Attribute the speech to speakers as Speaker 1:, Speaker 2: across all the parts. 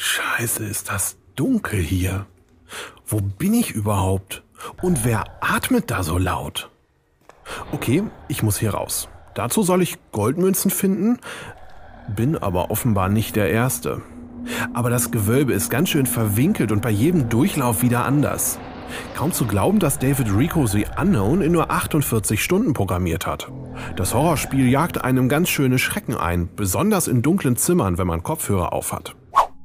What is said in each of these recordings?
Speaker 1: Scheiße, ist das dunkel hier. Wo bin ich überhaupt? Und wer atmet da so laut? Okay, ich muss hier raus. Dazu soll ich Goldmünzen finden, bin aber offenbar nicht der Erste. Aber das Gewölbe ist ganz schön verwinkelt und bei jedem Durchlauf wieder anders. Kaum zu glauben, dass David Rico The Unknown in nur 48 Stunden programmiert hat. Das Horrorspiel jagt einem ganz schöne Schrecken ein, besonders in dunklen Zimmern, wenn man Kopfhörer aufhat.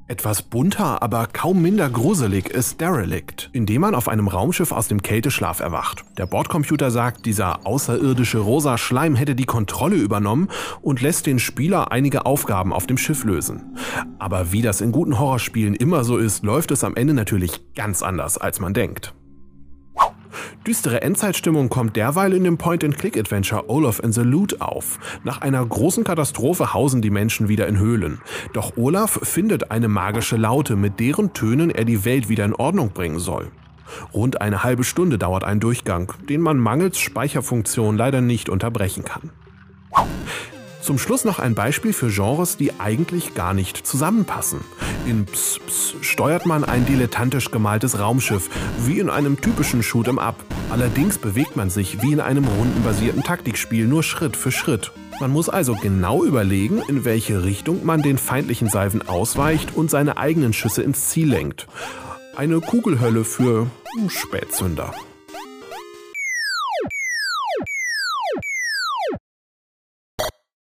Speaker 1: Etwas bunter, aber kaum minder gruselig ist Derelict, in dem man auf einem Raumschiff aus dem Kälteschlaf erwacht. Der Bordcomputer sagt, dieser außerirdische rosa Schleim hätte die Kontrolle übernommen und lässt den Spieler einige Aufgaben auf dem Schiff lösen. Aber wie das in guten Horrorspielen immer so ist, läuft es am Ende natürlich ganz anders, als man denkt. Düstere Endzeitstimmung kommt derweil in dem Point-and-Click-Adventure Olaf and the Loot auf. Nach einer großen Katastrophe hausen die Menschen wieder in Höhlen. Doch Olaf findet eine magische Laute, mit deren Tönen er die Welt wieder in Ordnung bringen soll. Rund eine halbe Stunde dauert ein Durchgang, den man mangels Speicherfunktion leider nicht unterbrechen kann. Zum Schluss noch ein Beispiel für Genres, die eigentlich gar nicht zusammenpassen. In Ps, Ps steuert man ein dilettantisch gemaltes Raumschiff, wie in einem typischen Shoot'em Up. Allerdings bewegt man sich wie in einem rundenbasierten Taktikspiel nur Schritt für Schritt. Man muss also genau überlegen, in welche Richtung man den feindlichen Salven ausweicht und seine eigenen Schüsse ins Ziel lenkt. Eine Kugelhölle für Spätzünder.